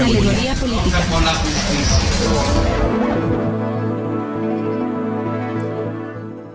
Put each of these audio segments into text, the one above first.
Alegoría política.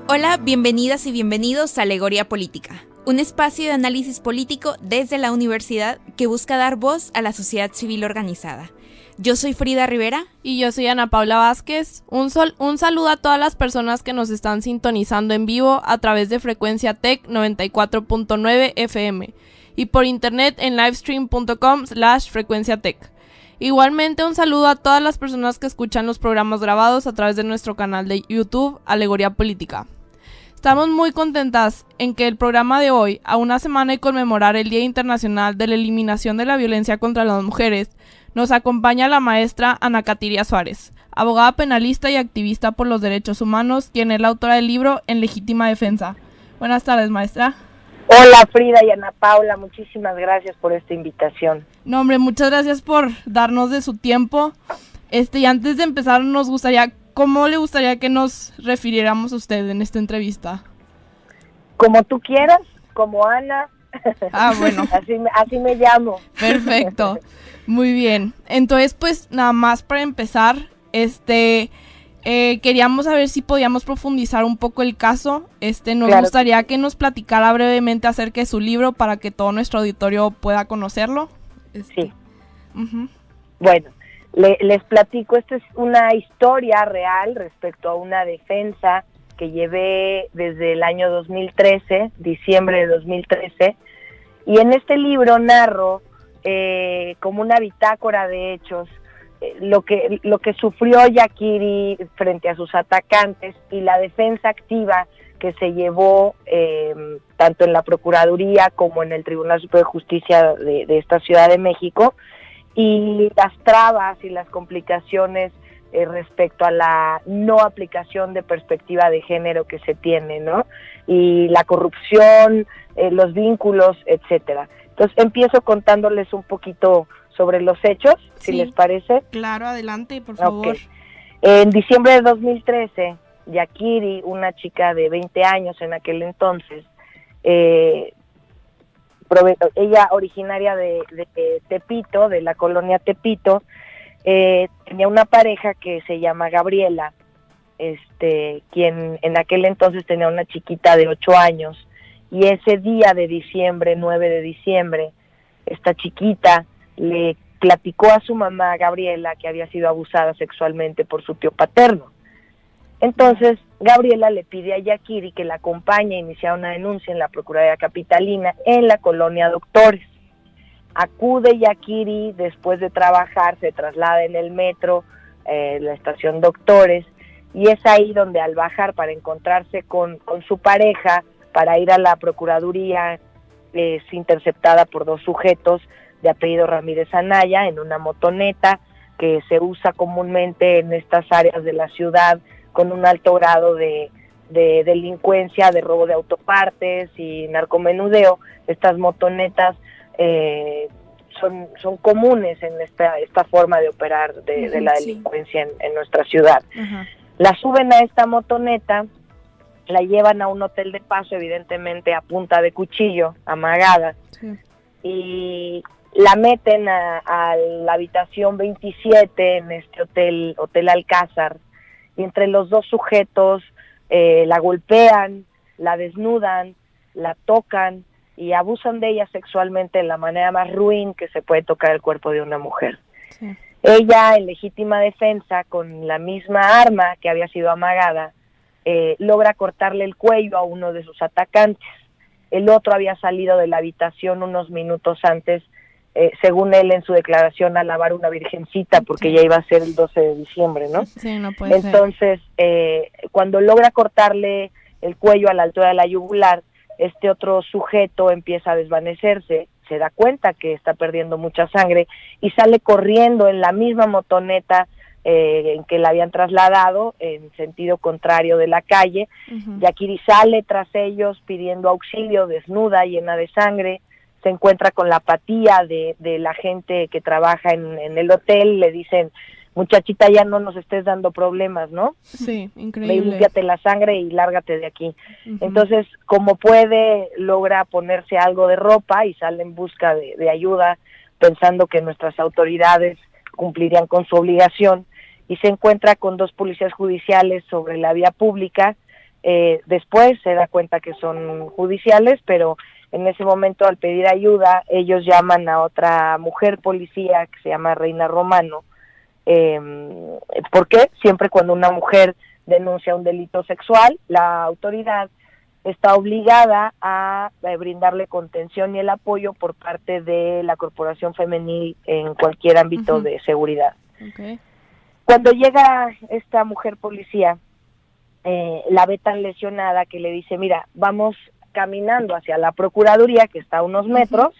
Hola, bienvenidas y bienvenidos a Alegoría Política, un espacio de análisis político desde la universidad que busca dar voz a la sociedad civil organizada. Yo soy Frida Rivera. Y yo soy Ana Paula Vázquez. Un, sol, un saludo a todas las personas que nos están sintonizando en vivo a través de frecuencia TEC 94.9 FM y por internet en livestream.com slash frecuencia tech. Igualmente un saludo a todas las personas que escuchan los programas grabados a través de nuestro canal de YouTube Alegoría Política. Estamos muy contentas en que el programa de hoy, a una semana de conmemorar el Día Internacional de la Eliminación de la Violencia contra las Mujeres, nos acompaña la maestra Ana Catiria Suárez, abogada penalista y activista por los derechos humanos, quien es la autora del libro En Legítima Defensa. Buenas tardes, maestra. Hola Frida y Ana Paula, muchísimas gracias por esta invitación. No, hombre, muchas gracias por darnos de su tiempo. Este, y antes de empezar, nos gustaría, ¿cómo le gustaría que nos refiriéramos a usted en esta entrevista? Como tú quieras, como Ana. Ah, bueno. así, así me llamo. Perfecto. Muy bien. Entonces, pues nada más para empezar, este, eh, queríamos saber si podíamos profundizar un poco el caso. Este, nos gustaría que nos platicara brevemente acerca de su libro para que todo nuestro auditorio pueda conocerlo. Este, sí. Bueno, les platico, esta es una historia real respecto a una defensa que llevé desde el año 2013, diciembre de 2013, y en este libro narro eh, como una bitácora de hechos lo que lo que sufrió Yakiri frente a sus atacantes y la defensa activa que se llevó em, tanto en la Procuraduría como en el Tribunal Superior de Justicia de, esta Ciudad de México y las trabas y las complicaciones eh, respecto a la no aplicación de perspectiva de género que se tiene, ¿no? Y la corrupción, los vínculos, etcétera. Entonces empiezo contándoles un poquito sobre los hechos, si les parece. Claro, adelante, por favor. En diciembre de 2013, Yakiri, una chica de 20 años en aquel entonces, eh, ella originaria de, Tepito, de la colonia Tepito, eh, tenía una pareja que se llama Gabriela, este, quien en aquel entonces tenía una chiquita de 8 años y ese día de diciembre, 9 de diciembre, esta chiquita le platicó a su mamá, Gabriela, que había sido abusada sexualmente por su tío paterno. Entonces, Gabriela le pide a Yakiri que la acompañe a iniciar una denuncia en la Procuraduría Capitalina en la colonia Doctores. Acude Yakiri, después de trabajar, se traslada en el metro, eh, la estación Doctores, y es ahí donde al bajar para encontrarse con, con su pareja, para ir a la Procuraduría es interceptada por dos sujetos de apellido Ramírez Anaya en una motoneta que se usa comúnmente en estas áreas de la ciudad con un alto grado de, delincuencia, de robo de autopartes y narcomenudeo. Estas motonetas eh, son, son comunes en esta, esta forma de operar de, la delincuencia en, nuestra ciudad. La suben a esta motoneta la llevan a un hotel de paso, evidentemente a punta de cuchillo, amagada, y la meten a, la habitación 27 en este hotel, Hotel Alcázar, y entre los dos sujetos eh, la golpean, la desnudan, la tocan y abusan de ella sexualmente de la manera más ruin que se puede tocar el cuerpo de una mujer. Ella, en legítima defensa, con la misma arma que había sido amagada, eh, logra cortarle el cuello a uno de sus atacantes. El otro había salido de la habitación unos minutos antes, eh, según él en su declaración, a lavar una virgencita, porque ya iba a ser el 12 de diciembre, ¿no? Sí, no puede Entonces, Eh, cuando logra cortarle el cuello a la altura de la yugular, este otro sujeto empieza a desvanecerse, se da cuenta que está perdiendo mucha sangre y sale corriendo en la misma motoneta eh, en que la habían trasladado en sentido contrario de la calle. Yakiri sale tras ellos pidiendo auxilio, desnuda, llena de sangre. Se encuentra con la apatía de, la gente que trabaja en, el hotel. Le dicen, muchachita, ya no nos estés dando problemas, ¿no? Sí, increíble. Ve, límpiate la sangre y lárgate de aquí. Entonces, como puede, logra ponerse algo de ropa y sale en busca de ayuda, pensando que nuestras autoridades cumplirían con su obligación y se encuentra con dos policías judiciales sobre la vía pública. Eh, después se da cuenta que son judiciales, pero en ese momento al pedir ayuda ellos llaman a otra mujer policía que se llama Reina Romano. Eh, ¿Por qué? Siempre cuando una mujer denuncia un delito sexual, la autoridad está obligada a, brindarle contención y el apoyo por parte de la corporación femenil en cualquier ámbito de seguridad. Cuando llega esta mujer policía, eh, la ve tan lesionada que le dice, mira, vamos caminando hacia la Procuraduría, que está a unos metros,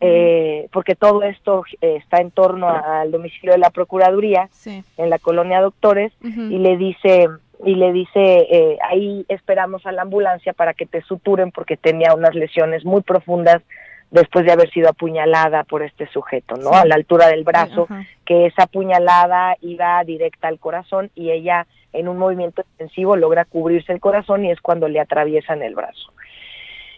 eh, porque todo esto eh, está en torno al domicilio de la Procuraduría, en la colonia Doctores, y le dice, y le dice, eh, ahí esperamos a la ambulancia para que te suturen porque tenía unas lesiones muy profundas después de haber sido apuñalada por este sujeto, ¿no? A la altura del brazo, que esa apuñalada iba directa al corazón y ella en un movimiento extensivo logra cubrirse el corazón y es cuando le atraviesan el brazo.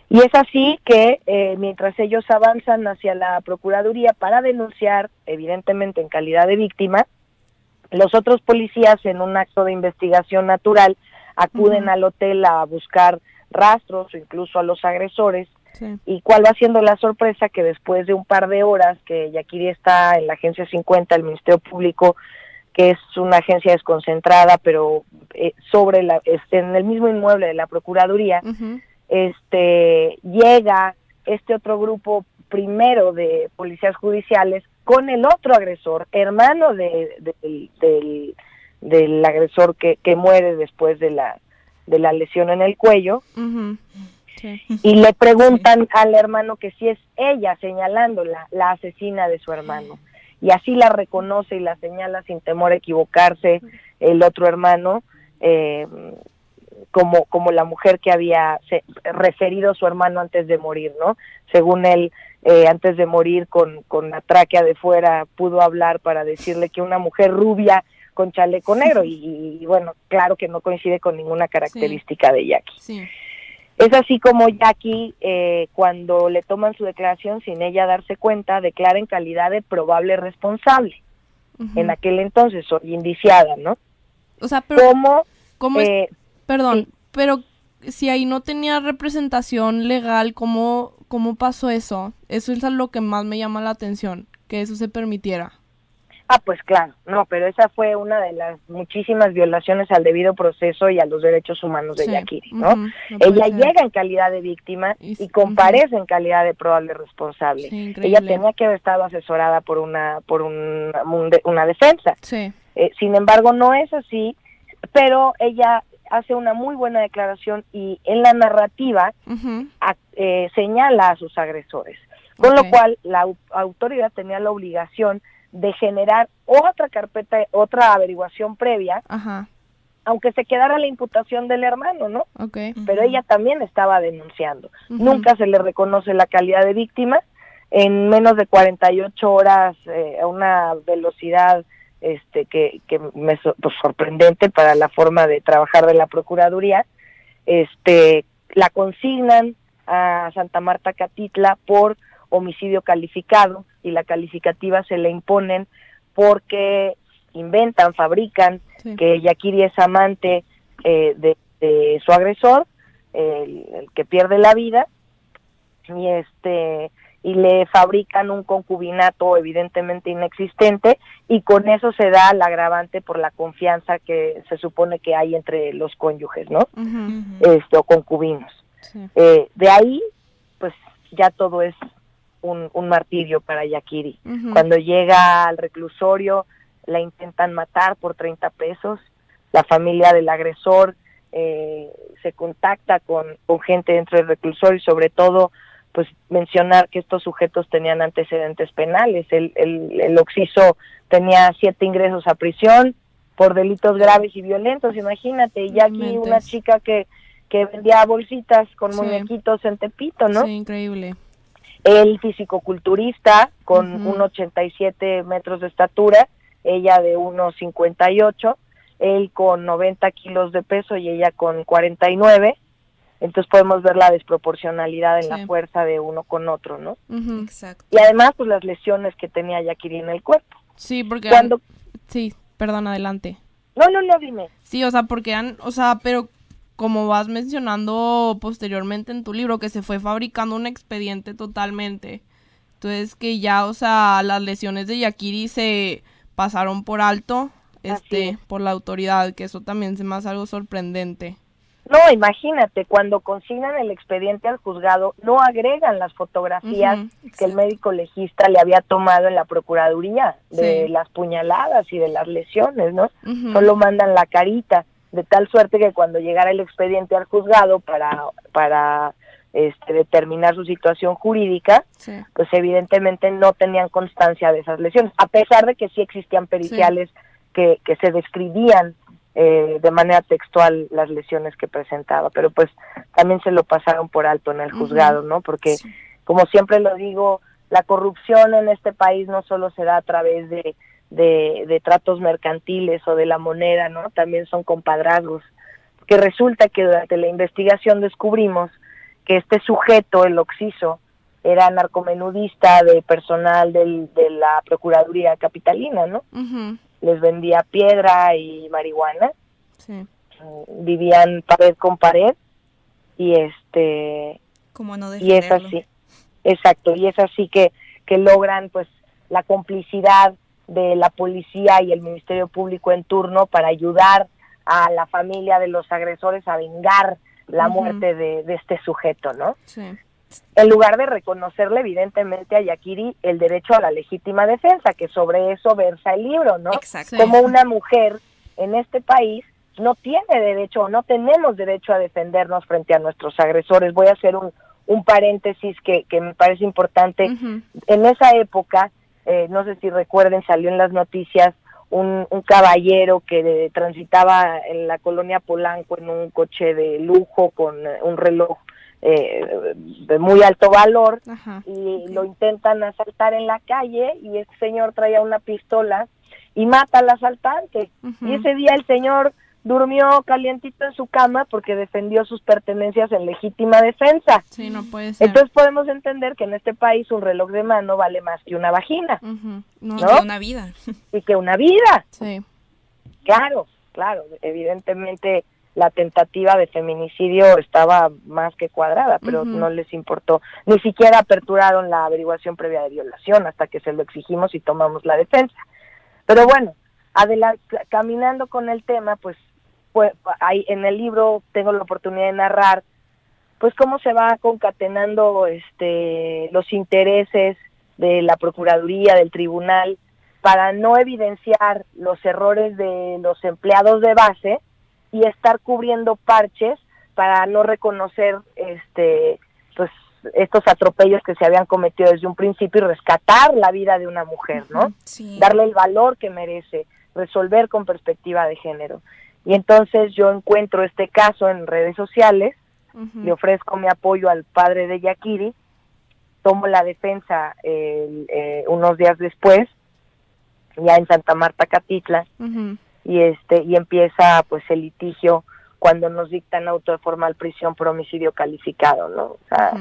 Y es así que eh, mientras ellos avanzan hacia la Procuraduría para denunciar, evidentemente en calidad de víctima, los otros policías en un acto de investigación natural acuden al hotel a buscar rastros o incluso a los agresores. ¿Y cuál va siendo la sorpresa? Que después de un par de horas que Yaquiri está en la Agencia 50, el Ministerio Público, que es una agencia desconcentrada, pero eh, sobre la, este, en el mismo inmueble de la Procuraduría, este, llega este otro grupo primero de policías judiciales con el otro agresor, hermano de, del, del, agresor que, que, muere después de la, de la lesión en el cuello. Y le preguntan al hermano que si es ella señalándola, la asesina de su hermano. Y así la reconoce y la señala sin temor a equivocarse el otro hermano, eh, como, como la mujer que había referido a su hermano antes de morir, ¿no? Según él, eh, antes de morir con, con la tráquea de fuera, pudo hablar para decirle que una mujer rubia con chaleco negro y, bueno, claro que no coincide con ninguna característica de Jackie. Es así como Jackie, eh, cuando le toman su declaración sin ella darse cuenta, declara en calidad de probable responsable. En aquel entonces, indiciada, ¿no? O sea, pero ¿cómo, eh, perdón, pero si ahí no tenía representación legal, ¿cómo, ¿cómo pasó eso? Eso es lo que más me llama la atención, que eso se permitiera. Ah, pues claro, no, pero esa fue una de las muchísimas violaciones al debido proceso y a los derechos humanos de Yakiri, ¿no? Ella llega en calidad de víctima y, comparece en calidad de probable responsable. Ella tenía que haber estado asesorada por una por un, una defensa. Eh, sin embargo, no es así, pero ella hace una muy buena declaración y en la narrativa eh, señala a sus agresores. Con lo cual, la autoridad tenía la obligación de generar otra carpeta, otra averiguación previa, aunque se quedara la imputación del hermano, ¿no? Pero ella también estaba denunciando. Nunca se le reconoce la calidad de víctima. En menos de 48 horas, eh, a una velocidad este que, que me pues, sorprendente para la forma de trabajar de la procuraduría este la consignan a Santa Marta Catitla por homicidio calificado y la calificativa se le imponen porque inventan, fabrican que Yakiri es amante eh, de, su agresor, el, el, que pierde la vida, y este y le fabrican un concubinato evidentemente inexistente y con eso se da el agravante por la confianza que se supone que hay entre los cónyuges, ¿no? Este, o concubinos. Eh, de ahí, pues ya todo es un, martirio para Yakiri. Cuando llega al reclusorio, la intentan matar por 30 pesos. La familia del agresor eh, se contacta con, con gente dentro del reclusorio y sobre todo pues mencionar que estos sujetos tenían antecedentes penales. El, el, el Oxiso tenía siete ingresos a prisión por delitos graves y violentos, imagínate, y aquí una chica que, que vendía bolsitas con muñequitos en Tepito, ¿no? Sí, increíble. El fisicoculturista con uh 1,87 metros de estatura, ella de 1,58, él con 90 kilos de peso y ella con 49, entonces podemos ver la desproporcionalidad en la fuerza de uno con otro, ¿no? Exacto. Y además, pues las lesiones que tenía Yakiri en el cuerpo. Sí, porque... Cuando... Sí, perdón, adelante. No, no, no, dime. Sí, o sea, porque eran, o sea, pero como vas mencionando posteriormente en tu libro, que se fue fabricando un expediente totalmente. Entonces que ya, o sea, las lesiones de Yakiri se pasaron por alto, este, por la autoridad, que eso también se me hace algo sorprendente. No, imagínate, cuando consignan el expediente al juzgado, no agregan las fotografías que el médico legista le había tomado en la procuraduría de las puñaladas y de las lesiones, ¿no? Solo mandan la carita, de tal suerte que cuando llegara el expediente al juzgado para, para este, determinar su situación jurídica, pues evidentemente no tenían constancia de esas lesiones, a pesar de que sí existían periciales que, que se describían eh, de manera textual las lesiones que presentaba, pero pues también se lo pasaron por alto en el juzgado, ¿no? Porque, como siempre lo digo, la corrupción en este país no solo se da a través de, de, tratos mercantiles o de la moneda, ¿no? También son compadrazgos. Que resulta que durante la investigación descubrimos que este sujeto, el Oxiso, era narcomenudista de personal del, de la Procuraduría Capitalina, ¿no? les vendía piedra y marihuana. Vivían pared con pared y este como no y es así. Exacto, y es así que que logran pues la complicidad de la policía y el Ministerio Público en turno para ayudar a la familia de los agresores a vengar la muerte de, de, este sujeto, ¿no? Sí en lugar de reconocerle evidentemente a Yakiri el derecho a la legítima defensa, que sobre eso versa el libro, ¿no? Exacto. Como una mujer en este país no tiene derecho o no tenemos derecho a defendernos frente a nuestros agresores. Voy a hacer un, un paréntesis que, que me parece importante. En esa época, eh, no sé si recuerden, salió en las noticias un, un caballero que transitaba en la colonia Polanco en un coche de lujo con un reloj eh, de muy alto valor y lo intentan asaltar en la calle y este señor traía una pistola y mata al asaltante. Y ese día el señor durmió calientito en su cama porque defendió sus pertenencias en legítima defensa. Sí, no puede ser. Entonces podemos entender que en este país un reloj de mano vale más que una vagina. Y que una vida. Y que una vida. Sí. Claro, claro, evidentemente la tentativa de feminicidio estaba más que cuadrada, pero no les importó. Ni siquiera aperturaron la averiguación previa de violación hasta que se lo exigimos y tomamos la defensa. Pero bueno, caminando con el tema, pues, pues ahí en el libro tengo la oportunidad de narrar pues cómo se va concatenando este los intereses de la procuraduría del tribunal para no evidenciar los errores de los empleados de base y estar cubriendo parches para no reconocer este pues estos atropellos que se habían cometido desde un principio y rescatar la vida de una mujer, ¿no? Darle el valor que merece, resolver con perspectiva de género. Y entonces yo encuentro este caso en redes sociales, le ofrezco mi apoyo al padre de Yakiri, tomo la defensa eh, unos días después, ya en Santa Marta Catitla, y este y empieza pues el litigio cuando nos dictan auto de formal prisión por homicidio calificado, ¿no? O sea,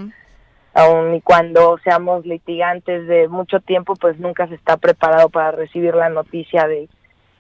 aun y cuando seamos litigantes de mucho tiempo, pues nunca se está preparado para recibir la noticia de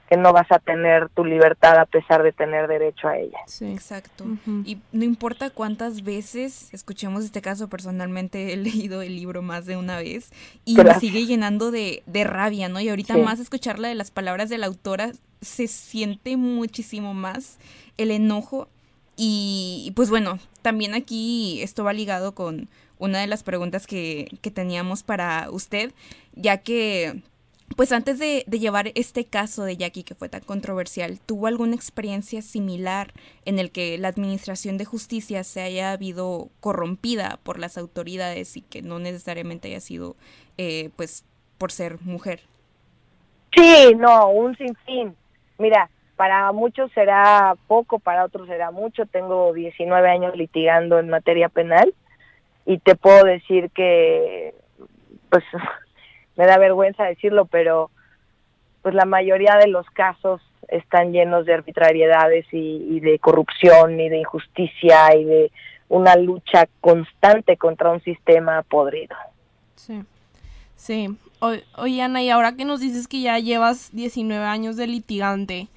que no vas a tener tu libertad a pesar de tener derecho a ella. Sí, exacto. Y no importa cuántas veces escuchemos este caso, personalmente he leído el libro más de una vez y me sigue llenando de, de, rabia, ¿no? Y ahorita más escucharla de las palabras de la autora se siente muchísimo más el enojo y, pues bueno, también aquí esto va ligado con una de las preguntas que, que teníamos para usted, ya que pues antes de, llevar este caso de Jackie que fue tan controversial, ¿tuvo alguna experiencia similar en el que la administración de justicia se haya habido corrompida por las autoridades y que no necesariamente haya sido eh, pues por ser mujer? Sí, no, un sinfín. Mira, para muchos será poco, para otros será mucho. Tengo 19 años litigando en materia penal y te puedo decir que, pues, me da vergüenza decirlo, pero pues la mayoría de los casos están llenos de arbitrariedades y, de corrupción y de injusticia y de una lucha constante contra un sistema podrido. Sí, sí. oye, Ana, y ahora que nos dices que ya llevas 19 años de litigante,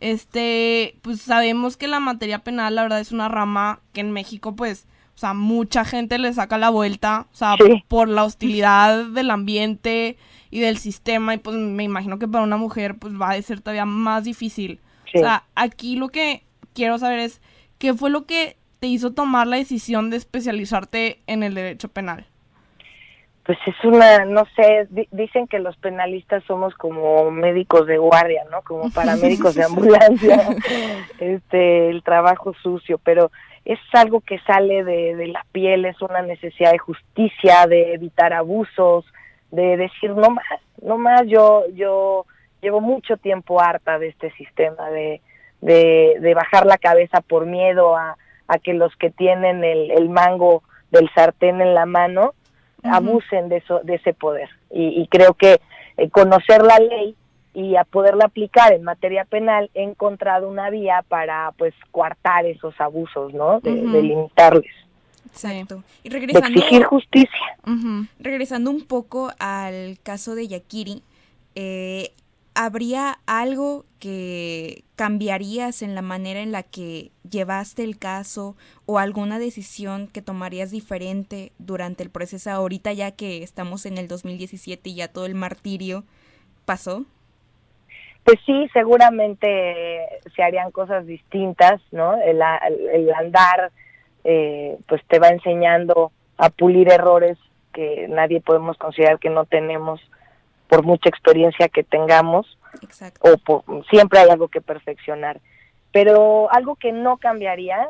este, pues sabemos que la materia penal, la verdad, es una rama que en México, pues, o sea, mucha gente le saca la vuelta, o sea, por la hostilidad del ambiente y del sistema, y pues me imagino que para una mujer, pues va a ser todavía más difícil. O sea, aquí lo que quiero saber es, ¿qué fue lo que te hizo tomar la decisión de especializarte en el derecho penal? pues es una, no sé, dicen que los penalistas somos como médicos de guardia, ¿no? Como paramédicos de ambulancia, este, el trabajo sucio, pero es algo que sale de, de la piel, es una necesidad de justicia, de evitar abusos, de decir no más, no más, yo, yo llevo mucho tiempo harta de este sistema, de, de, de bajar la cabeza por miedo a, a que los que tienen el, el mango del sartén en la mano, abusen de, eso, de ese poder. Y, creo que eh, conocer la ley y a poderla aplicar en materia penal he encontrado una vía para pues coartar esos abusos, ¿no? De, limitarles. Exacto. Y regresando, de exigir justicia. Regresando un poco al caso de Yakiri, eh, ¿habría algo que cambiarías en la manera en la que llevaste el caso o alguna decisión que tomarías diferente durante el proceso ahorita ya que estamos en el 2017 y ya todo el martirio pasó? Pues sí, seguramente se harían cosas distintas, ¿no? El, andar eh, pues te va enseñando a pulir errores que nadie podemos considerar que no tenemos por mucha experiencia que tengamos o siempre hay algo que perfeccionar. Pero algo que no cambiaría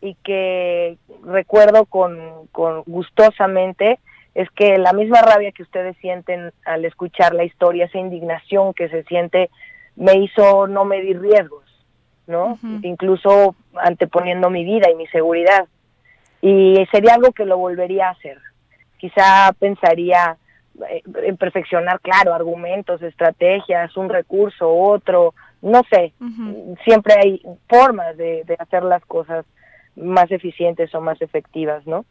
y que recuerdo con, con gustosamente es que la misma rabia que ustedes sienten al escuchar la historia, esa indignación que se siente, me hizo no medir riesgos, ¿no? Incluso anteponiendo mi vida y mi seguridad. Y sería algo que lo volvería a hacer. Quizá pensaría, en perfeccionar, claro, argumentos, estrategias, un recurso, otro, no sé, siempre hay formas de, hacer las cosas más eficientes o más efectivas, ¿no?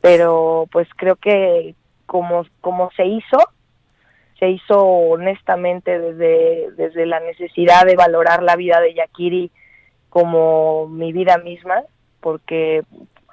Pero pues creo que como, como se hizo, se hizo honestamente desde, desde la necesidad de valorar la vida de Yakiri como mi vida misma, porque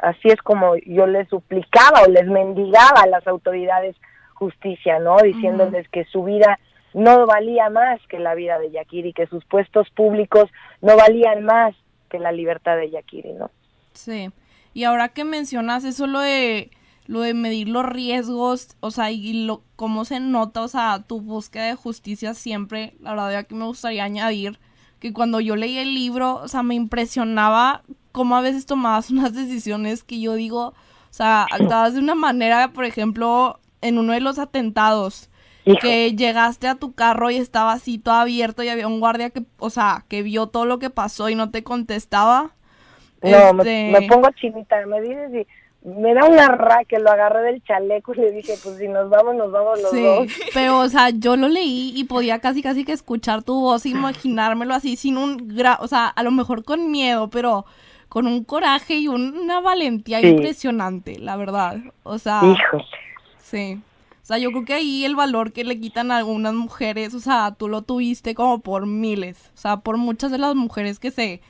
así es como yo les suplicaba o les mendigaba a las autoridades justicia, ¿no? Diciéndoles que su vida no valía más que la vida de Yakiri, que sus puestos públicos no valían más que la libertad de Yakiri, ¿no? Sí. Y ahora que mencionas eso lo de lo de medir los riesgos, o sea, y lo cómo se nota, o sea, tu búsqueda de justicia siempre, la verdad que me gustaría añadir que cuando yo leí el libro, o sea, me impresionaba cómo a veces tomabas unas decisiones que yo digo, o sea, actuabas de una manera, por ejemplo, en uno de los atentados. Que llegaste a tu carro y estaba así todo abierto y había un guardia que, o sea, que vio todo lo que pasó y no te contestaba. No, me, este pongo chinita, me dices y me da una ra que lo agarré del chaleco y le dije, pues si nos vamos, nos vamos los sí, dos. Pero, o sea, yo lo leí y podía casi casi que escuchar tu voz, imaginármelo así sin un, gra o sea, a lo mejor con miedo, pero con un coraje y una valentía impresionante, la verdad. O sea, Híjole. Sí. O sea, yo creo que ahí el valor que le quitan a algunas mujeres, o sea, tú lo tuviste como por miles. O sea, por muchas de las mujeres que se,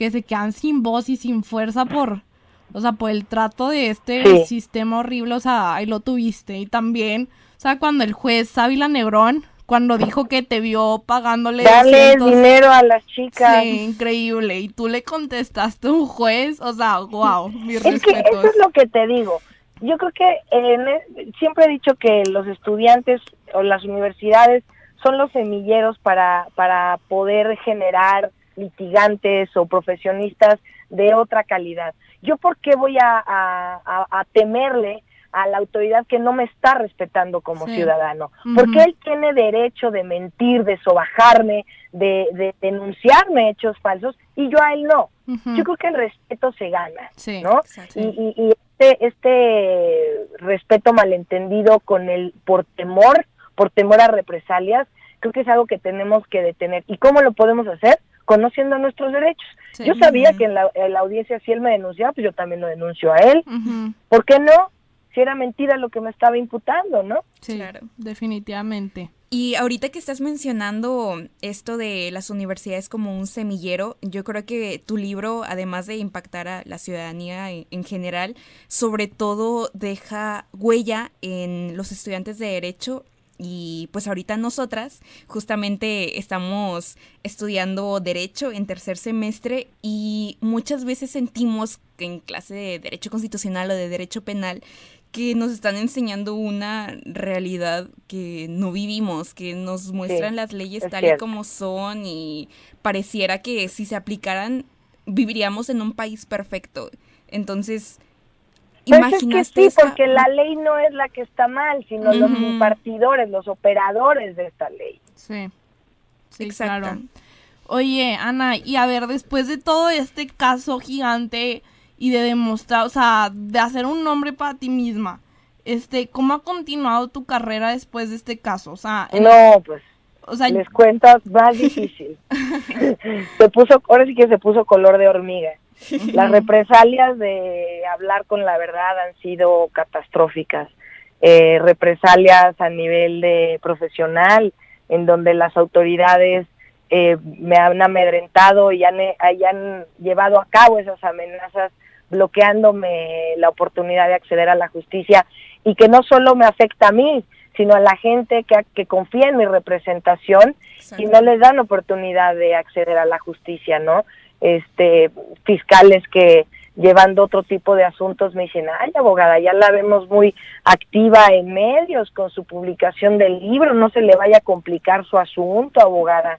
que se quedan sin voz y sin fuerza por, o sea, por el trato de este sistema horrible, o sea, ahí lo tuviste. Y también, o sea, cuando el juez Ávila Negrón, cuando dijo que te vio pagándole Dale dinero a las chicas. Sí, increíble. Y tú le contestaste a un juez, o sea, wow, mi es Que eso es lo que te digo yo creo que e, siempre he dicho que los estudiantes o las universidades son los semilleros para, para poder generar litigantes o profesionistas de otra calidad. ¿Yo por qué voy a, a, temerle a la autoridad que no me está respetando como ciudadano? Porque él tiene derecho de mentir, de sobajarme, de, de, denunciarme hechos falsos y yo a él no. Yo creo que el respeto se gana, ¿no? y, y, este, este, respeto malentendido con el por temor, por temor a represalias, creo que es algo que tenemos que detener. ¿Y cómo lo podemos hacer? Conociendo nuestros derechos. Yo sabía que en la, audiencia, si él me denunciaba, pues yo también lo denuncio a él. ¿Por qué no? si era mentira lo que me estaba imputando, ¿no? Sí, claro. definitivamente. Y ahorita que estás mencionando esto de las universidades como un semillero, yo creo que tu libro, además de impactar a la ciudadanía en, general, sobre todo deja huella en los estudiantes de derecho y pues ahorita nosotras justamente estamos estudiando derecho en tercer semestre y muchas veces sentimos que en clase de derecho constitucional o de derecho penal que nos están enseñando una realidad que no vivimos, que nos muestran las leyes tal y como son y pareciera que si se aplicaran viviríamos en un país perfecto. Entonces, pues es sí, porque la ley no es la que está mal, sino los impartidores, los operadores de esta ley. Sí, sí, Exacto. Oye, Ana, y a ver, después de todo este caso gigante y de demostrar, o sea, de hacer un nombre para ti misma. Este, ¿cómo ha continuado tu carrera después de este caso? O sea, no, pues o sea, les cuento más difícil. se puso, ahora sí que se puso color de hormiga. Las represalias de hablar con la verdad han sido catastróficas. Eh, represalias a nivel de profesional, en donde las autoridades eh, me han amedrentado y han, llevado a cabo esas amenazas bloqueándome la oportunidad de acceder a la justicia y que no solo me afecta a mí, sino a la gente que, que confía en mi representación y no les dan oportunidad de acceder a la justicia, ¿no? Este, fiscales que llevando otro tipo de asuntos me dicen, ay, abogada, ya la vemos muy activa en medios con su publicación del libro, no se le vaya a complicar su asunto, abogada.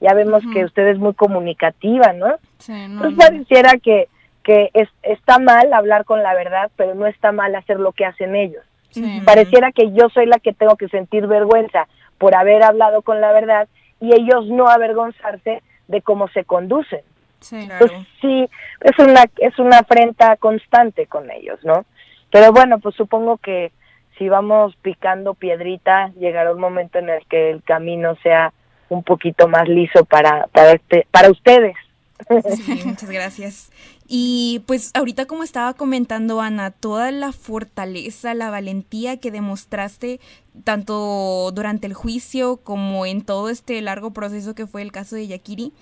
Ya vemos que usted es muy comunicativa, ¿no? Sí, no, pues pareciera que que es, está mal hablar con la verdad, pero no está mal hacer lo que hacen ellos. Pareciera que yo soy la que tengo que sentir vergüenza por haber hablado con la verdad y ellos no avergonzarse de cómo se conducen. Sí, pues sí, es una, es una afrenta constante con ellos, ¿no? Pero bueno, pues supongo que si vamos picando piedrita, llegará un momento en el que el camino sea un poquito más liso para, para, este, para ustedes. Sí, muchas gracias. Y pues ahorita como estaba comentando Ana, toda la fortaleza, la valentía que demostraste tanto durante el juicio como en todo este largo proceso que fue el caso de Yakiri,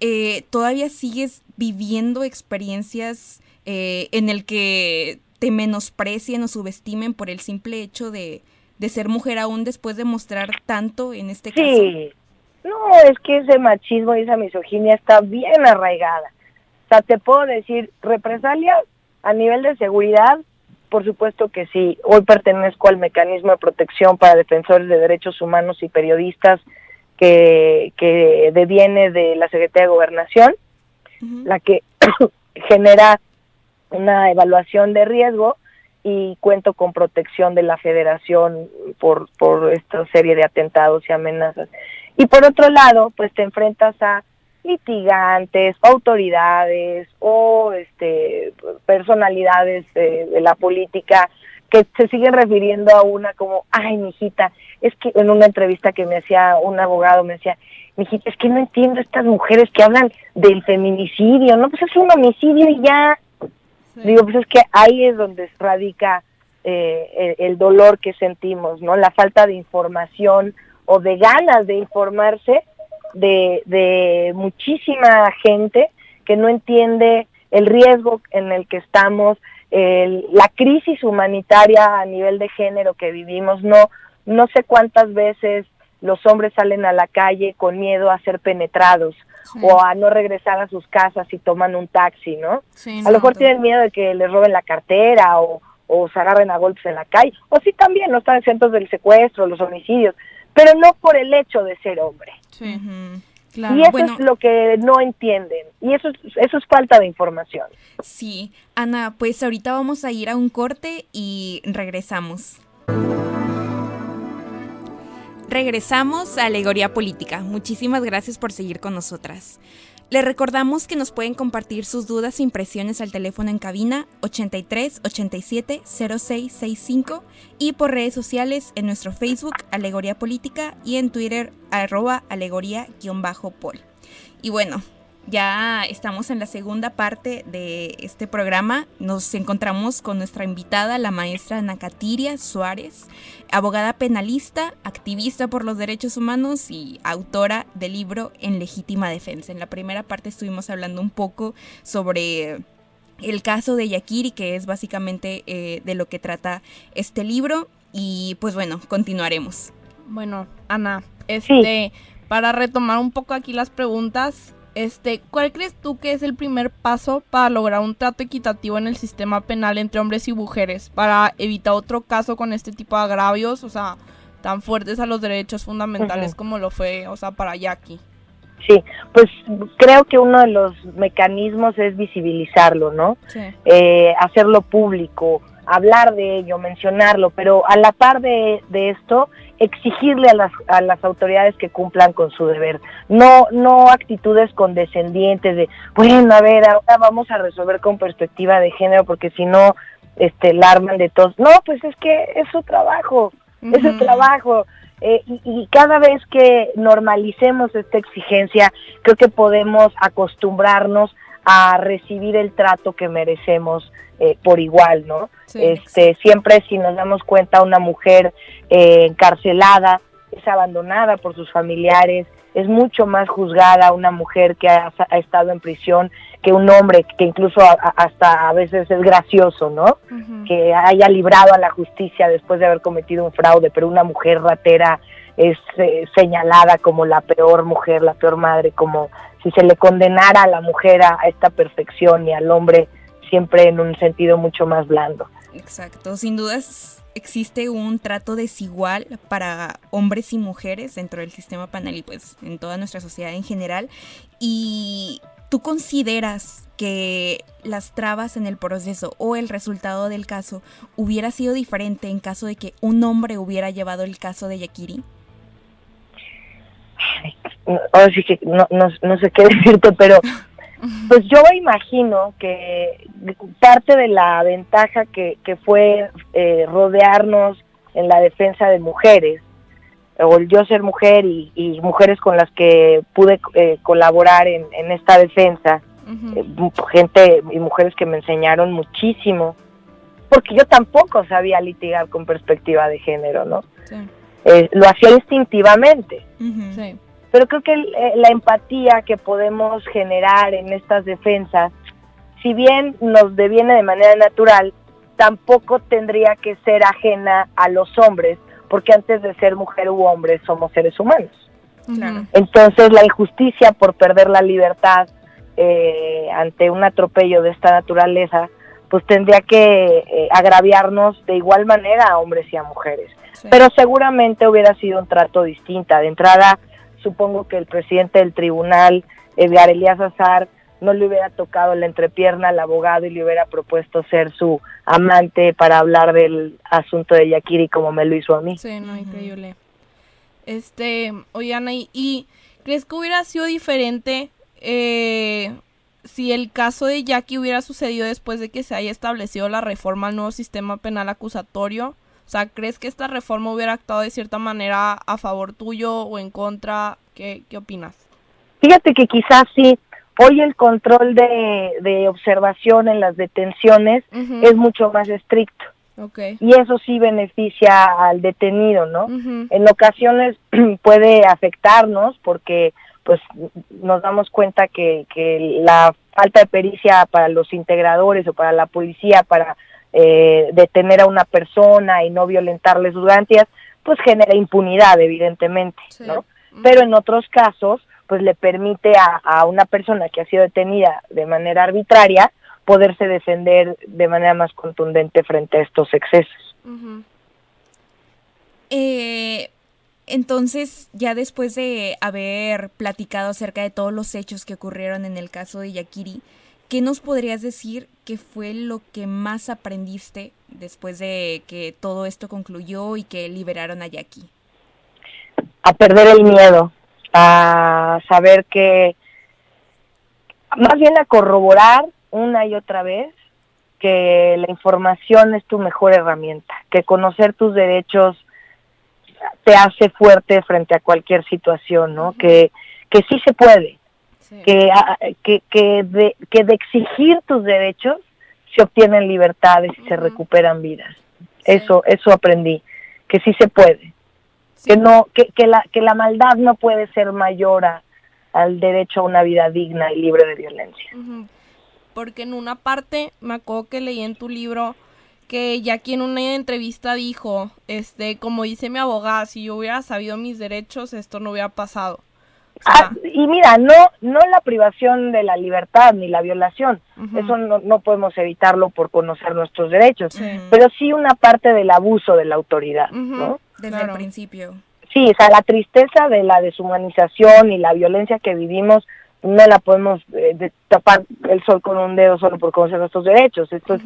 eh, todavía sigues viviendo experiencias eh, en el que te menosprecien o subestimen por el simple hecho de, de ser mujer aún después de mostrar tanto en este caso. Sí, no, es que ese machismo y esa misoginia está bien arraigada. O sea, te puedo decir, represalias a nivel de seguridad, por supuesto que sí. Hoy pertenezco al mecanismo de protección para defensores de derechos humanos y periodistas que, que deviene de la Secretaría de Gobernación, la que genera una evaluación de riesgo y cuento con protección de la federación por, por esta serie de atentados y amenazas. Y por otro lado, pues te enfrentas a litigantes, autoridades o este, personalidades de, la política que se siguen refiriendo a una como, ay, mijita, es que en una entrevista que me hacía un abogado me decía, mijita, es que no entiendo estas mujeres que hablan del feminicidio, no, pues es un homicidio y ya. Digo, pues es que ahí es donde radica eh, el, el, dolor que sentimos, ¿no? La falta de información, o de ganas de informarse de, de muchísima gente que no entiende el riesgo en el que estamos, la crisis humanitaria a nivel de género que vivimos, no, no sé cuántas veces los hombres salen a la calle con miedo a ser penetrados o a no regresar a sus casas y toman un taxi, ¿no? a lo mejor tienen miedo de que les roben la cartera o, o se agarren a golpes en la calle, o sí también no están exentos del secuestro, los homicidios, pero no por el hecho de ser hombre. Y eso es lo que no entienden. Y eso, eso es falta de información. Sí. Ana, pues ahorita vamos a ir a un corte y regresamos. Regresamos a Alegoría Política. Muchísimas gracias por seguir con nosotras. Les recordamos que nos pueden compartir sus dudas e impresiones al teléfono en cabina 83 87 0665 y por redes sociales en nuestro Facebook Alegoría Política y en Twitter arroba alegoría-pol. Y bueno, ya estamos en la segunda parte de este programa. Nos encontramos con nuestra invitada, la maestra Nakatiria Suárez, abogada penalista, activista por los derechos humanos y autora del libro En legítima defensa. En la primera parte estuvimos hablando un poco sobre el caso de Yakiri, que es básicamente eh, de lo que trata este libro. Y pues bueno, continuaremos. Bueno, Ana, este, para retomar un poco aquí las preguntas, este, ¿cuál crees tú que es el primer paso para lograr un trato equitativo en el sistema penal entre hombres y mujeres para evitar otro caso con este tipo de agravios, o sea, tan fuertes a los derechos fundamentales como lo fue, o sea, para Jackie? Sí, pues creo que uno de los mecanismos es visibilizarlo, ¿no? Sí. Eh, hacerlo público, hablar de ello, mencionarlo, pero a la par de, esto, exigirle a las, a las autoridades que cumplan con su deber. No, no actitudes condescendientes de, bueno, a ver, ahora vamos a resolver con perspectiva de género, porque si no, este, la arman de todos. No, pues es que es su trabajo, es su trabajo. Eh, y, y, cada vez que normalicemos esta exigencia, creo que podemos acostumbrarnos a recibir el trato que merecemos eh, por igual, ¿no? este, siempre si nos damos cuenta una mujer eh, encarcelada es abandonada por sus familiares, es mucho más juzgada una mujer que ha, estado en prisión que un hombre que incluso hasta a veces es gracioso, ¿no? Que haya librado a la justicia después de haber cometido un fraude, pero una mujer ratera es eh, señalada como la peor mujer, la peor madre, como si se le condenara a la mujer a esta perfección y al hombre siempre en un sentido mucho más blando. Exacto, sin dudas existe un trato desigual para hombres y mujeres dentro del sistema penal y pues en toda nuestra sociedad en general. Y tú consideras que las trabas en el proceso o el resultado del caso hubiera sido diferente en caso de que un hombre hubiera llevado el caso de Yakiri? Ahora sí que no, no sé qué decirte, pero Pues yo imagino que parte de la ventaja que, fue eh, rodearnos en la defensa de mujeres, o el yo ser mujer y, mujeres con las que pude eh, colaborar en, esta defensa, eh, gente y mujeres que me enseñaron muchísimo, porque yo tampoco sabía litigar con perspectiva de género, ¿no? Lo hacía instintivamente. sí pero creo que eh, la empatía que podemos generar en estas defensas, si bien nos deviene de manera natural, tampoco tendría que ser ajena a los hombres, porque antes de ser mujer u hombre somos seres humanos. Entonces la injusticia por perder la libertad eh, ante un atropello de esta naturaleza, pues tendría que eh, agraviarnos de igual manera a hombres y a mujeres. Pero seguramente hubiera sido un trato distinto. De entrada, supongo que el presidente del tribunal, Edgar Elías Azar, no le hubiera tocado la entrepierna al abogado y le hubiera propuesto ser su amante para hablar del asunto de Yakiri como me lo hizo a mí. Sí, no, increíble. Este, oye Ana, ¿y, crees que hubiera sido diferente eh, si el caso de Jackie hubiera sucedido después de que se haya establecido la reforma al nuevo sistema penal acusatorio? O sea, ¿crees que esta reforma hubiera actuado de cierta manera a favor tuyo o en contra? ¿Qué, qué opinas? Fíjate que quizás sí. Hoy el control de, observación en las detenciones es mucho más estricto. Okay. Y eso sí beneficia al detenido, ¿no? En ocasiones puede afectarnos porque pues nos damos cuenta que, que la falta de pericia para los integradores o para la policía para eh, detener a una persona y no violentarle sus garantías, pues genera impunidad, evidentemente, ¿no? Pero en otros casos, pues le permite a, una persona que ha sido detenida de manera arbitraria poderse defender de manera más contundente frente a estos excesos. eh, entonces, ya después de haber platicado acerca de todos los hechos que ocurrieron en el caso de Yakiri, ¿qué nos podrías decir que fue lo que más aprendiste después de que todo esto concluyó y que liberaron a Jackie? A perder el miedo, a saber que, más bien a corroborar una y otra vez que la información es tu mejor herramienta, que conocer tus derechos te hace fuerte frente a cualquier situación, ¿no? que, que sí se puede, que, que, que, de, que de exigir tus derechos se obtienen libertades y se recuperan vidas. Eso, eso aprendí, que sí se puede, que no, que, que, la, que la maldad no puede ser mayor al derecho a una vida digna y libre de violencia. Porque en una parte, me acuerdo que leí en tu libro que Jackie en una entrevista dijo, este, como dice mi abogada, si yo hubiera sabido mis derechos, esto no hubiera pasado. Ah, y mira, no, no la privación de la libertad ni la violación, eso no, no, podemos evitarlo por conocer nuestros derechos, pero sí una parte del abuso de la autoridad, ¿no? Desde el principio. Sí, o sea, la tristeza de la deshumanización y la violencia que vivimos no la podemos eh, tapar el sol con un dedo solo por conocer nuestros derechos, esto es,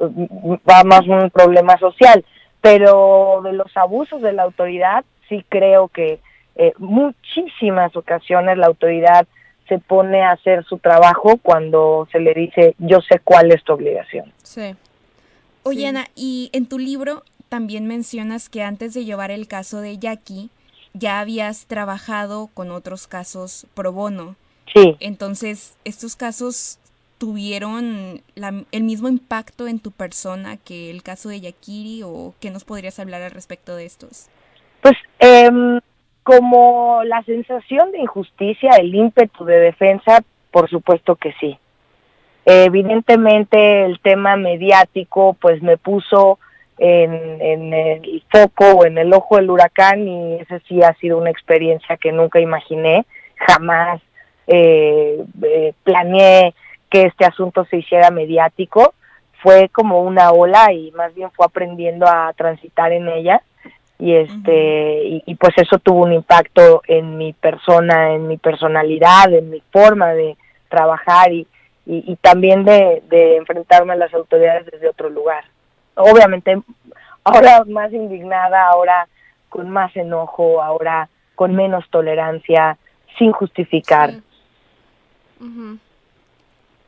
va más un problema social, pero de los abusos de la autoridad sí creo que eh, muchísimas ocasiones la autoridad se pone a hacer su trabajo cuando se le dice yo sé cuál es tu obligación. Sí. Oye Ana, y en tu libro también mencionas que antes de llevar el caso de Jackie ya habías trabajado con otros casos pro bono. Sí. Entonces, ¿estos casos tuvieron el mismo impacto en tu persona que el caso de Yakiri o qué nos podrías hablar al respecto de estos? Pues eh, como la sensación de injusticia, el ímpetu de defensa, por supuesto que sí. Evidentemente el tema mediático pues me puso en, en, el foco o en el ojo del huracán y esa sí ha sido una experiencia que nunca imaginé, jamás eh, eh, planeé que este asunto se hiciera mediático, fue como una ola y más bien fue aprendiendo a transitar en ella. Y este y, pues eso tuvo un impacto en mi persona en mi personalidad en mi forma de trabajar y, y, también de, de, enfrentarme a las autoridades desde otro lugar. Obviamente ahora más indignada ahora con más enojo ahora con menos tolerancia sin justificar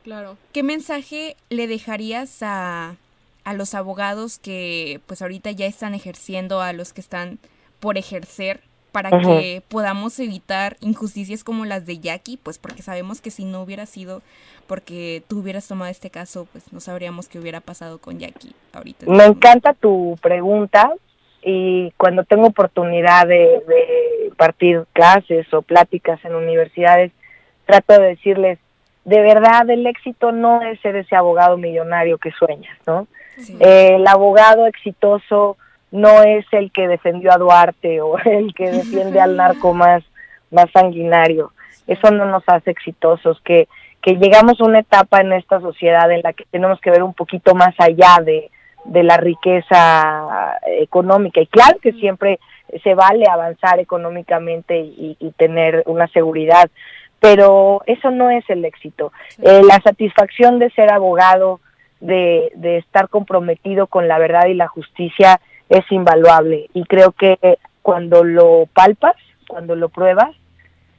claro qué mensaje le dejarías a a los abogados que pues ahorita ya están ejerciendo, a los que están por ejercer, para que podamos evitar injusticias como las de Jackie, pues porque sabemos que si no hubiera sido porque tú hubieras tomado este caso, pues no sabríamos qué hubiera pasado con Jackie ahorita. Me encanta tu pregunta y cuando tengo oportunidad de, de partir clases o pláticas en universidades, trato de decirles, de verdad el éxito no es ser ese abogado millonario que sueñas, ¿no? Eh, el abogado exitoso no es el que defendió a Duarte o el que defiende al narco más, más sanguinario. Eso no nos hace exitosos, que, que llegamos a una etapa en esta sociedad en la que tenemos que ver un poquito más allá de, de la riqueza económica. Y claro que siempre se vale avanzar económicamente y, tener una seguridad, pero eso no es el éxito. Eh, la satisfacción de ser abogado, de, de estar comprometido con la verdad y la justicia es invaluable. Y creo que cuando lo palpas, cuando lo pruebas,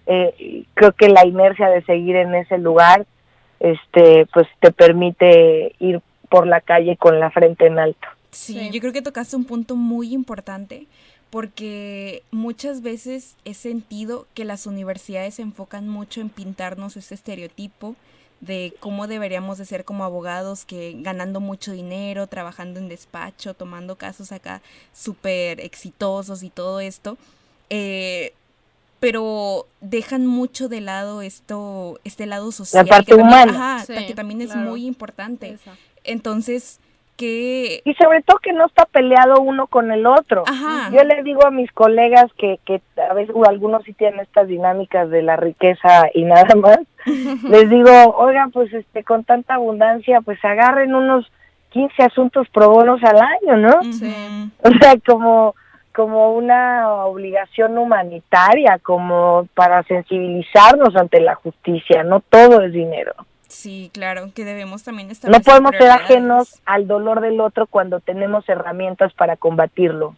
eh, creo que la inercia de seguir en ese lugar, este, pues te permite ir por la calle con la frente en alto. Sí, yo creo que tocaste un punto muy importante porque muchas veces he sentido que las universidades se enfocan mucho en pintarnos ese estereotipo de cómo deberíamos de ser como abogados que ganando mucho dinero, trabajando en despacho, tomando casos acá súper exitosos y todo esto, eh, pero dejan mucho de lado esto, este lado social. La parte que humana. También, que también es muy importante. Entonces, que... Y sobre todo que no está peleado uno con el otro. Yo le digo a mis colegas que, que a veces algunos sí tienen estas dinámicas de la riqueza y nada más. Les digo, oigan, pues este con tanta abundancia, pues agarren unos 15 asuntos pro bonos al año, ¿no? O sea, como como una obligación humanitaria, como para sensibilizarnos ante la justicia, no todo es dinero. Sí, claro, que debemos también estar. No podemos ser ajenos al dolor del otro cuando tenemos herramientas para combatirlo.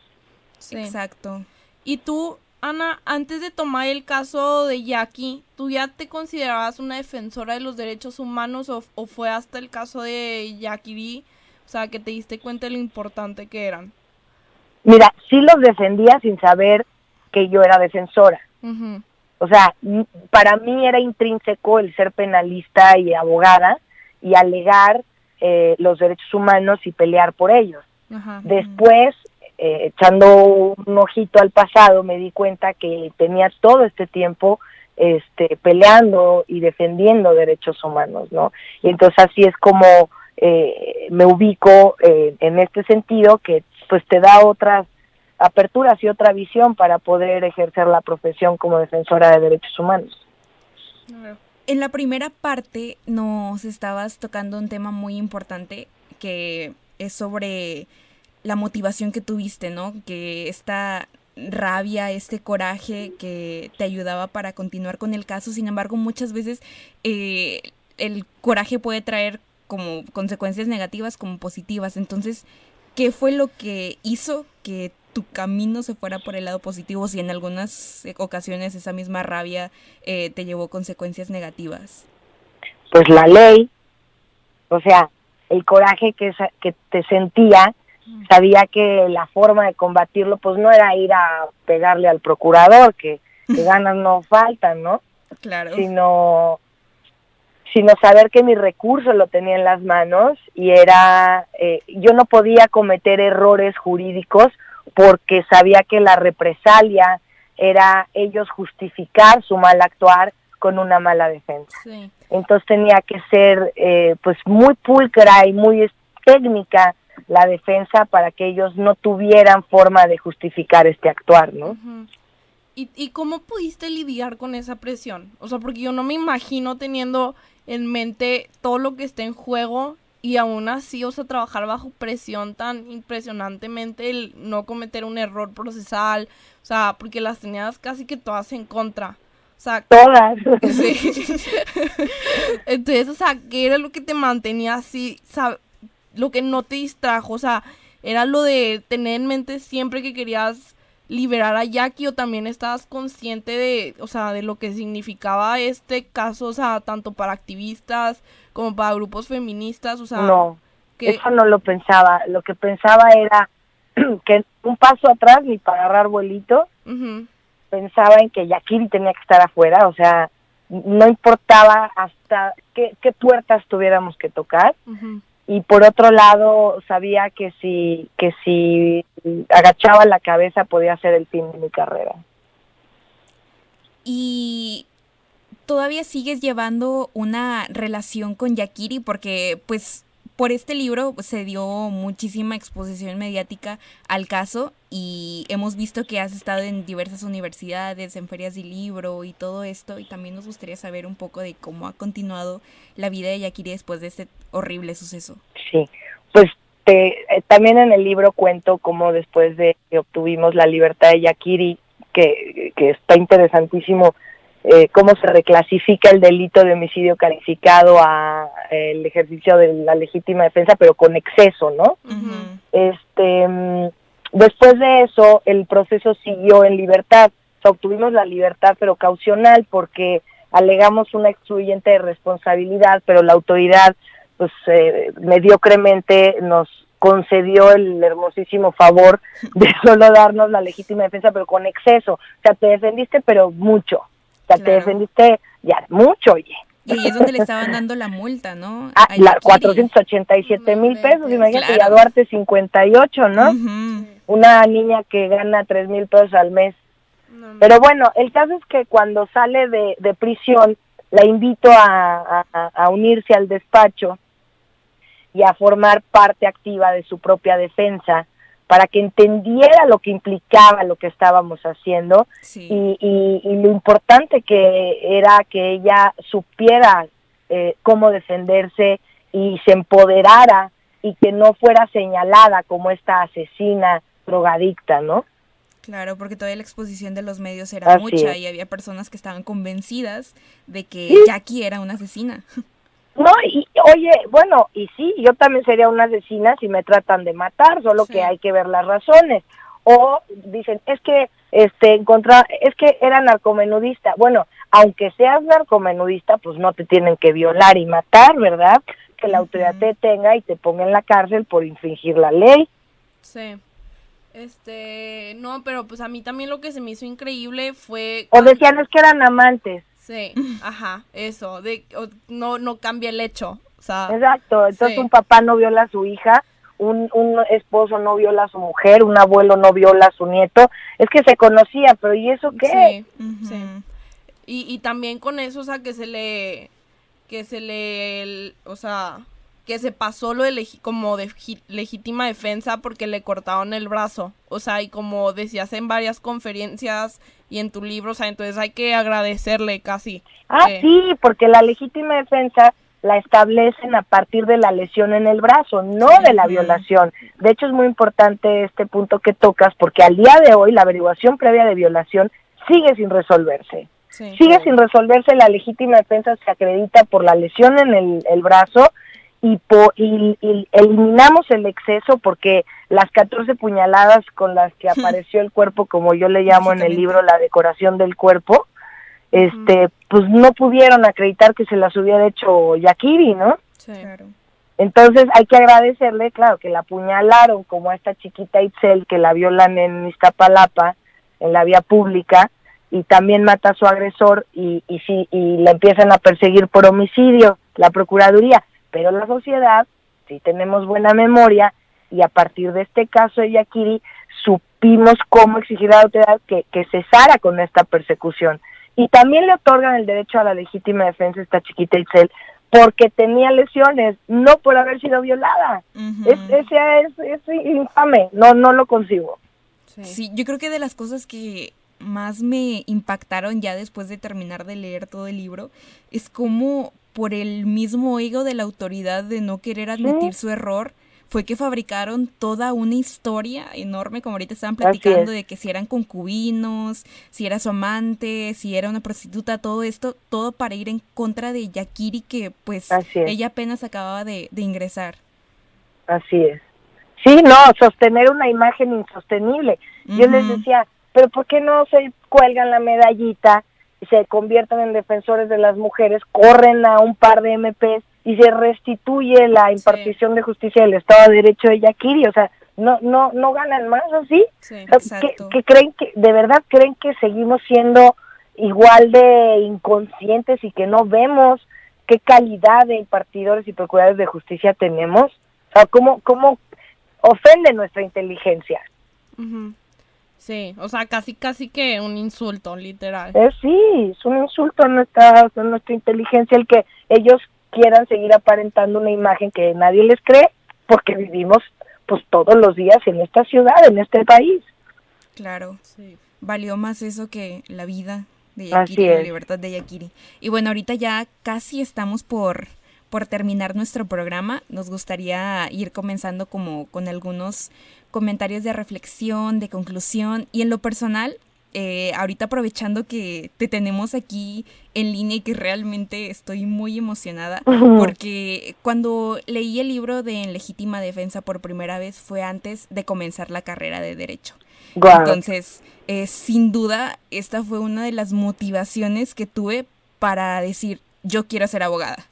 Exacto. Y tú, Ana, antes de tomar el caso de Jackie, ¿tú ya te considerabas una defensora de los derechos humanos o, fue hasta el caso de Jackie B? O sea, que te diste cuenta de lo importante que eran. Mira, sí los defendía sin saber que yo era defensora. O sea, para mí era intrínseco el ser penalista y abogada y alegar eh, los derechos humanos y pelear por ellos. Después, eh, echando un ojito al pasado, me di cuenta que tenía todo este tiempo este, peleando y defendiendo derechos humanos, ¿no? Y entonces así es como eh, me ubico en este sentido que pues te da otras aperturas y otra visión para poder ejercer la profesión como defensora de derechos humanos. En la primera parte nos estabas tocando un tema muy importante que es sobre la motivación que tuviste, ¿no? Que esta rabia, este coraje que te ayudaba para continuar con el caso. Sin embargo, muchas veces eh, el coraje puede traer como consecuencias negativas como positivas. Entonces, ¿qué fue lo que hizo que tu camino se fuera por el lado positivo si en algunas ocasiones esa misma rabia eh, te llevó consecuencias negativas? Pues la ley, o sea, el coraje que, que te sentía, sabía que la forma de combatirlo pues no era ir a pegarle al procurador, que, ganas no faltan, ¿no? Claro. Sino sino saber que mi recurso lo tenía en las manos y era, eh, yo no podía cometer errores jurídicos porque sabía que la represalia era ellos justificar su mal actuar con una mala defensa. Entonces tenía que ser eh, pues muy pulcra y muy técnica la defensa para que ellos no tuvieran forma de justificar este actuar, ¿no? ¿Y, ¿Y cómo pudiste lidiar con esa presión? O sea, porque yo no me imagino teniendo en mente todo lo que está en juego y aún así, o sea, trabajar bajo presión tan impresionantemente, el no cometer un error procesal, o sea, porque las tenías casi que todas en contra. O sea, todas. Sí. Entonces, o sea, ¿qué era lo que te mantenía así? Lo que no te distrajo, o sea, era lo de tener en mente siempre que querías liberar a Jackie o también estabas consciente de, o sea, de lo que significaba este caso, o sea, tanto para activistas como para grupos feministas, o sea... No, eso no lo pensaba, lo que pensaba era que un paso atrás ni para agarrar vuelito, pensaba en que Yakiri tenía que estar afuera, o sea, no importaba hasta qué, qué puertas tuviéramos que tocar, y por otro lado sabía que si que si agachaba la cabeza podía ser el fin de mi carrera. Y todavía sigues llevando una relación con Yakiri porque pues por este libro se dio muchísima exposición mediática al caso y hemos visto que has estado en diversas universidades, en ferias de libro y todo esto y también nos gustaría saber un poco de cómo ha continuado la vida de Yakiri después de este horrible suceso. Sí, pues eh, también en el libro cuento cómo después de que obtuvimos la libertad de Yakiri, que, que está interesantísimo eh, cómo se reclasifica el delito de homicidio calificado a el ejercicio de la legítima defensa, pero con exceso, ¿no? Este mm, después de eso el proceso siguió en libertad, obtuvimos la libertad pero caucional porque alegamos una excluyente de responsabilidad, pero la autoridad pues eh, mediocremente nos concedió el hermosísimo favor de solo darnos la legítima defensa, pero con exceso. O sea, te defendiste, pero mucho te defendiste ya mucho, oye. Y ahí es donde le estaban dando la multa, ¿no? Ah, la 487 mil pesos, imagínate, y a Duarte 58, ¿no? Una niña que gana 3 mil pesos al mes. Pero bueno, el caso es que cuando sale de, de prisión, la invito a, a, unirse al despacho y a formar parte activa de su propia defensa para que entendiera lo que implicaba lo que estábamos haciendo y, lo importante que era que ella supiera eh, cómo defenderse y se empoderara y que no fuera señalada como esta asesina drogadicta, ¿no? Claro, porque toda la exposición de los medios era mucha y había personas que estaban convencidas de que Jackie era una asesina. No, y oye, bueno, y sí, yo también sería una asesina si me tratan de matar, solo que hay que ver las razones. O dicen, es que este encontrar, es que era narcomenudista. Bueno, aunque seas narcomenudista, pues no te tienen que violar y matar, ¿verdad? Que la autoridad te tenga y te ponga en la cárcel por infringir la ley. Sí. Este, no, pero pues a mí también lo que se me hizo increíble fue... O decían es que eran amantes. Sí, ajá, eso, de, no, no cambia el hecho. O sea, Exacto, entonces un papá no viola a su hija, un, un esposo no viola a su mujer, un abuelo no viola a su nieto, es que se conocía, pero ¿y eso qué? Sí, sí. Y, y también con eso, o sea, que se le, que se le, o sea, que se pasó lo de como de legítima defensa porque le cortaron el brazo. O sea, y como decías en varias conferencias y en tu libro, o sea, entonces hay que agradecerle casi. Ah, sí, porque la legítima defensa la establecen a partir de la lesión en el brazo, no de la violación. De hecho, es muy importante este punto que tocas porque al día de hoy la averiguación previa de violación sigue sin resolverse. sigue sin resolverse, la legítima defensa se acredita por la lesión en el, el brazo y, y, eliminamos el exceso porque las 14 puñaladas con las que apareció el cuerpo, como yo le llamo en el libro, la decoración del cuerpo, este, pues no pudieron acreditar que se las hubiera hecho Yakiri, ¿no? Sí. Claro. Entonces hay que agradecerle, claro, que la apuñalaron como a esta chiquita Itzel que la violan en Iztapalapa, en la vía pública, y también mata a su agresor y, y, sí, y la empiezan a perseguir por homicidio, la Procuraduría pero la sociedad, si tenemos buena memoria, y a partir de este caso de Yakiri, supimos cómo exigir a la autoridad que, que cesara con esta persecución. Y también le otorgan el derecho a la legítima defensa a esta chiquita Itzel, porque tenía lesiones, no por haber sido violada. es, ese es, es, infame, no, no lo consigo. sí, yo creo que de las cosas que más me impactaron ya después de terminar de leer todo el libro es cómo por el mismo ego de la autoridad de no querer admitir su error, fue que fabricaron toda una historia enorme, como ahorita estaban platicando, de que si eran concubinos, si era su amante, si era una prostituta, todo esto, todo para ir en contra de Yakiri, que pues ella apenas acababa de, ingresar. Así es. Sí, no, sostener una imagen insostenible. Yo les decía, pero ¿por qué no se cuelgan la medallita se convierten en defensores de las mujeres, corren a un par de MPs y se restituye la impartición de justicia del Estado de Derecho de Yakiri, o sea, no no no ganan más así, que, creen que de verdad creen que seguimos siendo igual de inconscientes y que no vemos qué calidad de impartidores y procuradores de justicia tenemos, o sea, cómo cómo ofende nuestra inteligencia. Sí, o sea, casi casi que un insulto, literal. Eh, sí, es un insulto a nuestra, a nuestra inteligencia el que ellos quieran seguir aparentando una imagen que nadie les cree porque vivimos pues todos los días en esta ciudad, en este país. Claro, sí. Valió más eso que la vida de Yakiri, la libertad de Yakiri. Y bueno, ahorita ya casi estamos por por terminar nuestro programa, nos gustaría ir comenzando como con algunos comentarios de reflexión, de conclusión y en lo personal, eh, ahorita aprovechando que te tenemos aquí en línea y que realmente estoy muy emocionada porque cuando leí el libro de En legítima defensa por primera vez fue antes de comenzar la carrera de derecho. Entonces, eh, sin duda, esta fue una de las motivaciones que tuve para decir, yo quiero ser abogada.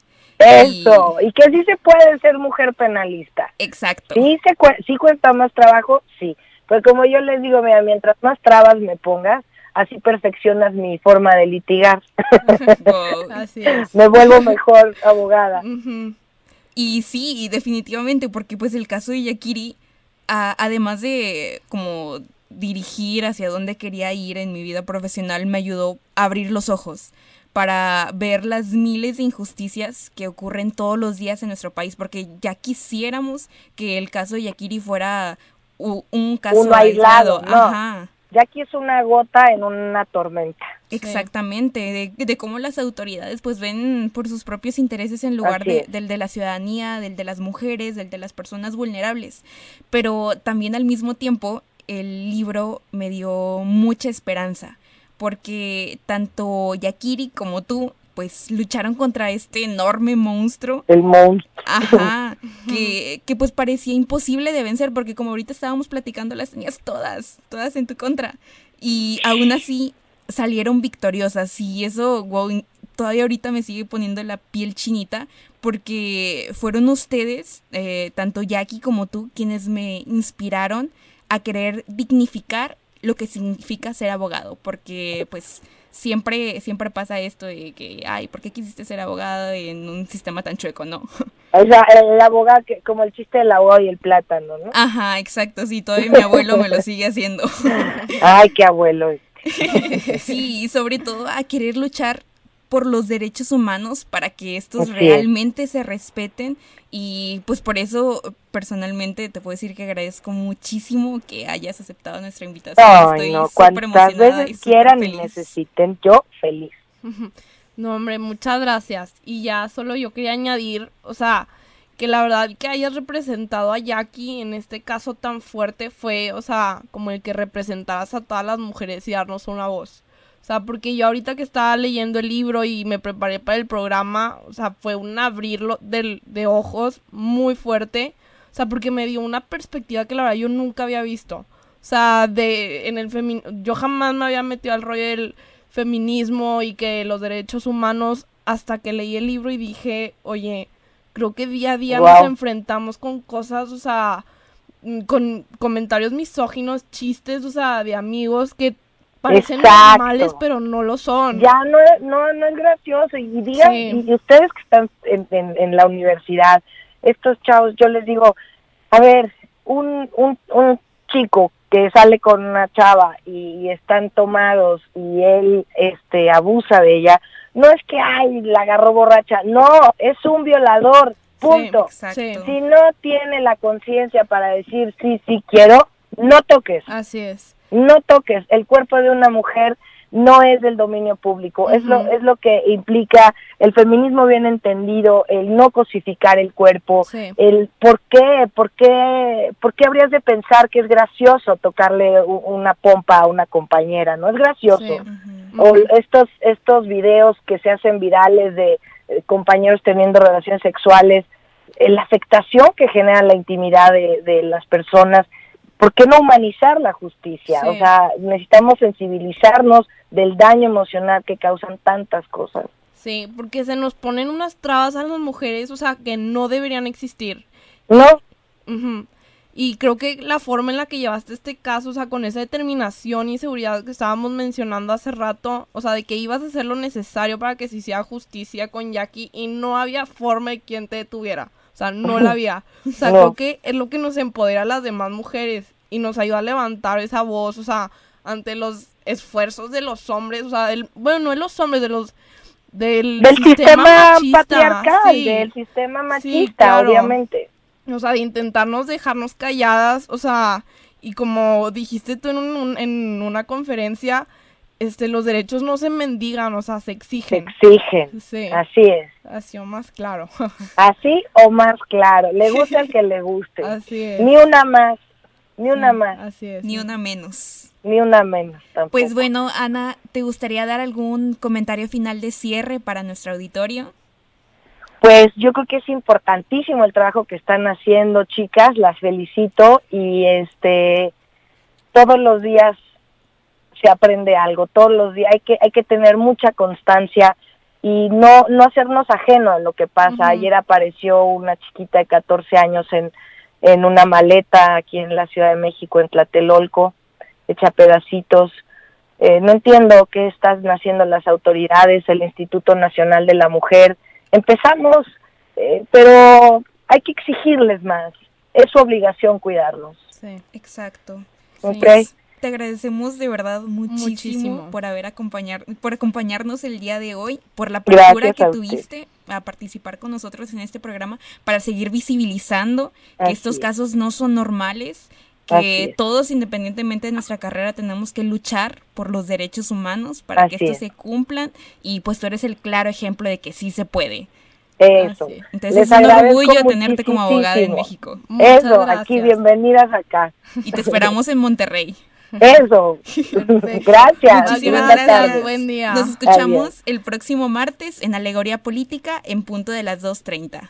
Eso, y, que sí se puede ser mujer penalista. Exacto. Sí, se sí cuesta más trabajo, sí. Pero como yo les digo, mira, mientras más trabas me pongas, así perfeccionas mi forma de litigar. así es. Me vuelvo mejor abogada. Y sí, definitivamente, porque pues el caso de Yakiri, además de como dirigir hacia dónde quería ir en mi vida profesional, me ayudó a abrir los ojos para ver las miles de injusticias que ocurren todos los días en nuestro país, porque ya quisiéramos que el caso de Yakiri fuera un caso aislado. No. Jackie es una gota en una tormenta. Exactamente, de, cómo las autoridades pues ven por sus propios intereses en lugar de, del de la ciudadanía, del de las mujeres, del de las personas vulnerables. Pero también al mismo tiempo el libro me dio mucha esperanza porque tanto Yakiri como tú pues lucharon contra este enorme monstruo. El monstruo. Ajá, que, que pues parecía imposible de vencer porque como ahorita estábamos platicando las tenías todas, todas en tu contra. Y aún así salieron victoriosas y eso, wow, todavía ahorita me sigue poniendo la piel chinita porque fueron ustedes, eh, tanto Jackie como tú, quienes me inspiraron a querer dignificar lo que significa ser abogado, porque pues siempre, siempre pasa esto de que, ay, ¿por qué quisiste ser abogado en un sistema tan chueco, no? O sea, el abogado, que, como el chiste del abogado y el plátano, ¿no? Ajá, exacto, sí, todavía mi abuelo me lo sigue haciendo. ay, qué abuelo. sí, y sobre todo a querer luchar por los derechos humanos para que estos realmente se respeten y pues por eso personalmente te puedo decir que agradezco muchísimo que hayas aceptado nuestra invitación. Estoy no, cuantas veces quieran y necesiten, yo feliz. No, hombre, muchas gracias. Y ya solo yo quería añadir, o sea, que la verdad que hayas representado a Jackie en este caso tan fuerte fue, o sea, como el que representaras a todas las mujeres y darnos una voz. O sea, porque yo ahorita que estaba leyendo el libro y me preparé para el programa, o sea, fue un abrirlo de, de ojos muy fuerte. O sea, porque me dio una perspectiva que la verdad yo nunca había visto. O sea, de en el yo jamás me había metido al rollo del feminismo y que los derechos humanos hasta que leí el libro y dije, oye, creo que día a día nos enfrentamos con cosas, o sea, mm, con comentarios misóginos, chistes, o sea, de amigos que parecen normales, pero no lo son. Ya no, no, no es gracioso. Y digan, y ustedes que están en, en, la universidad, estos chavos, yo les digo, a ver, un, un, un chico que sale con una chava y, están tomados y él este abusa de ella, no es que ay la agarró borracha, no, es un violador, punto. si no tiene la conciencia para decir sí, sí quiero, no toques. Así es no toques, el cuerpo de una mujer no es del dominio público, es, lo, es lo que implica el feminismo bien entendido, el no cosificar el cuerpo, el por qué, por qué, por qué habrías de pensar que es gracioso tocarle una pompa a una compañera, no es gracioso. O estos, estos videos que se hacen virales de eh, compañeros teniendo relaciones sexuales, eh, la afectación que genera la intimidad de, de las personas, ¿por qué no humanizar la justicia? O sea, necesitamos sensibilizarnos del daño emocional que causan tantas cosas. Sí, porque se nos ponen unas trabas a las mujeres, o sea, que no deberían existir. No. Y creo que la forma en la que llevaste este caso, o sea, con esa determinación y seguridad que estábamos mencionando hace rato, o sea, de que ibas a hacer lo necesario para que se hiciera justicia con Jackie y no había forma de quien te detuviera. Sea, no la había. O sea, creo que es lo que nos empodera a las demás mujeres y nos ayuda a levantar esa voz, o sea, ante los esfuerzos de los hombres, o sea, bueno, no de los hombres, de los del, sistema, patriarcal, del sistema machista, obviamente. O sea, de intentarnos dejarnos calladas, o sea, y como dijiste tú en, un, en una conferencia, este, los derechos no se mendigan, o sea, se exigen. Se exigen. Sí. Así es. Así o más claro. Así o más claro. Le gusta el que le guste. Así es. Ni una más. Ni una más. Así es. Ni una menos. Ni una menos. Tampoco. Pues bueno, Ana, ¿te gustaría dar algún comentario final de cierre para nuestro auditorio? Pues yo creo que es importantísimo el trabajo que están haciendo, chicas. Las felicito y este todos los días se aprende algo todos los días. Hay que, hay que tener mucha constancia y no, no hacernos ajeno a lo que pasa. Ayer apareció una chiquita de 14 años en, en una maleta aquí en la Ciudad de México, en Tlatelolco, hecha pedacitos. Eh, no entiendo qué están haciendo las autoridades, el Instituto Nacional de la Mujer. Empezamos, eh, pero hay que exigirles más. Es su obligación cuidarlos. Sí, exacto. Okay. Te agradecemos de verdad muchísimo, por haber acompañar, por acompañarnos el día de hoy, por la apertura que tuviste a participar con nosotros en este programa para seguir visibilizando que estos casos no son normales, que todos independientemente de nuestra carrera tenemos que luchar por los derechos humanos para que estos se cumplan y pues tú eres el claro ejemplo de que sí se puede. Eso. Entonces es un orgullo tenerte como abogada en México. Eso, aquí bienvenidas acá. Y te esperamos en Monterrey. Eso. gracias. Muchísimas gracias. Buen día. Nos escuchamos el próximo martes en Alegoría Política en punto de las 2.30.